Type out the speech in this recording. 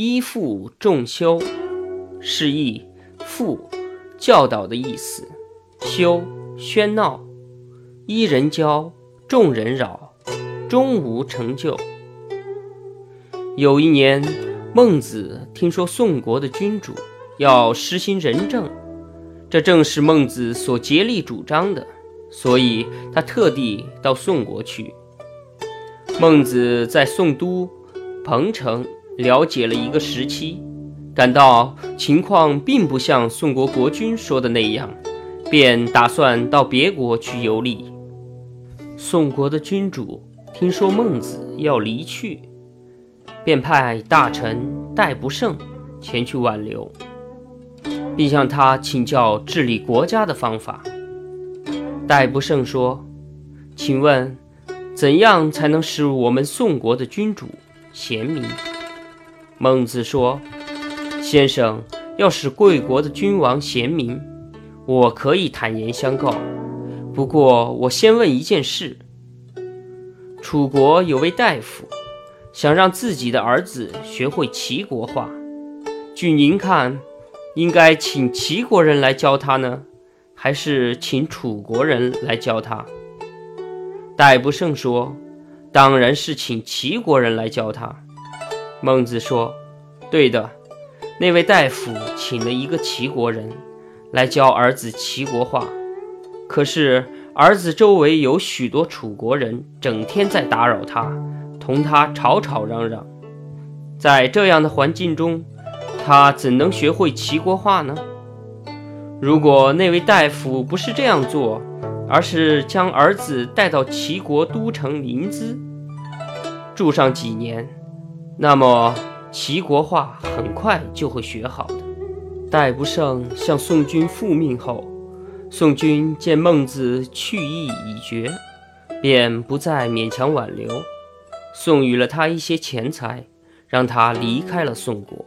依父众修，是义父教导的意思。修喧闹，一人教，众人扰，终无成就。有一年，孟子听说宋国的君主要实行仁政，这正是孟子所竭力主张的，所以他特地到宋国去。孟子在宋都彭城了解了一个时期，感到情况并不像宋国国君说的那样，便打算到别国去游历。宋国的君主听说孟子要离去。便派大臣戴不胜前去挽留，并向他请教治理国家的方法。戴不胜说：“请问，怎样才能使我们宋国的君主贤明？”孟子说：“先生要使贵国的君王贤明，我可以坦言相告。不过，我先问一件事：楚国有位大夫。”想让自己的儿子学会齐国话，据您看，应该请齐国人来教他呢，还是请楚国人来教他？戴不胜说：“当然是请齐国人来教他。”孟子说：“对的，那位大夫请了一个齐国人来教儿子齐国话，可是儿子周围有许多楚国人，整天在打扰他。”同他吵吵嚷嚷，在这样的环境中，他怎能学会齐国话呢？如果那位大夫不是这样做，而是将儿子带到齐国都城临淄住上几年，那么齐国话很快就会学好的。戴不胜向宋军复命后，宋军见孟子去意已决，便不再勉强挽留。送予了他一些钱财，让他离开了宋国。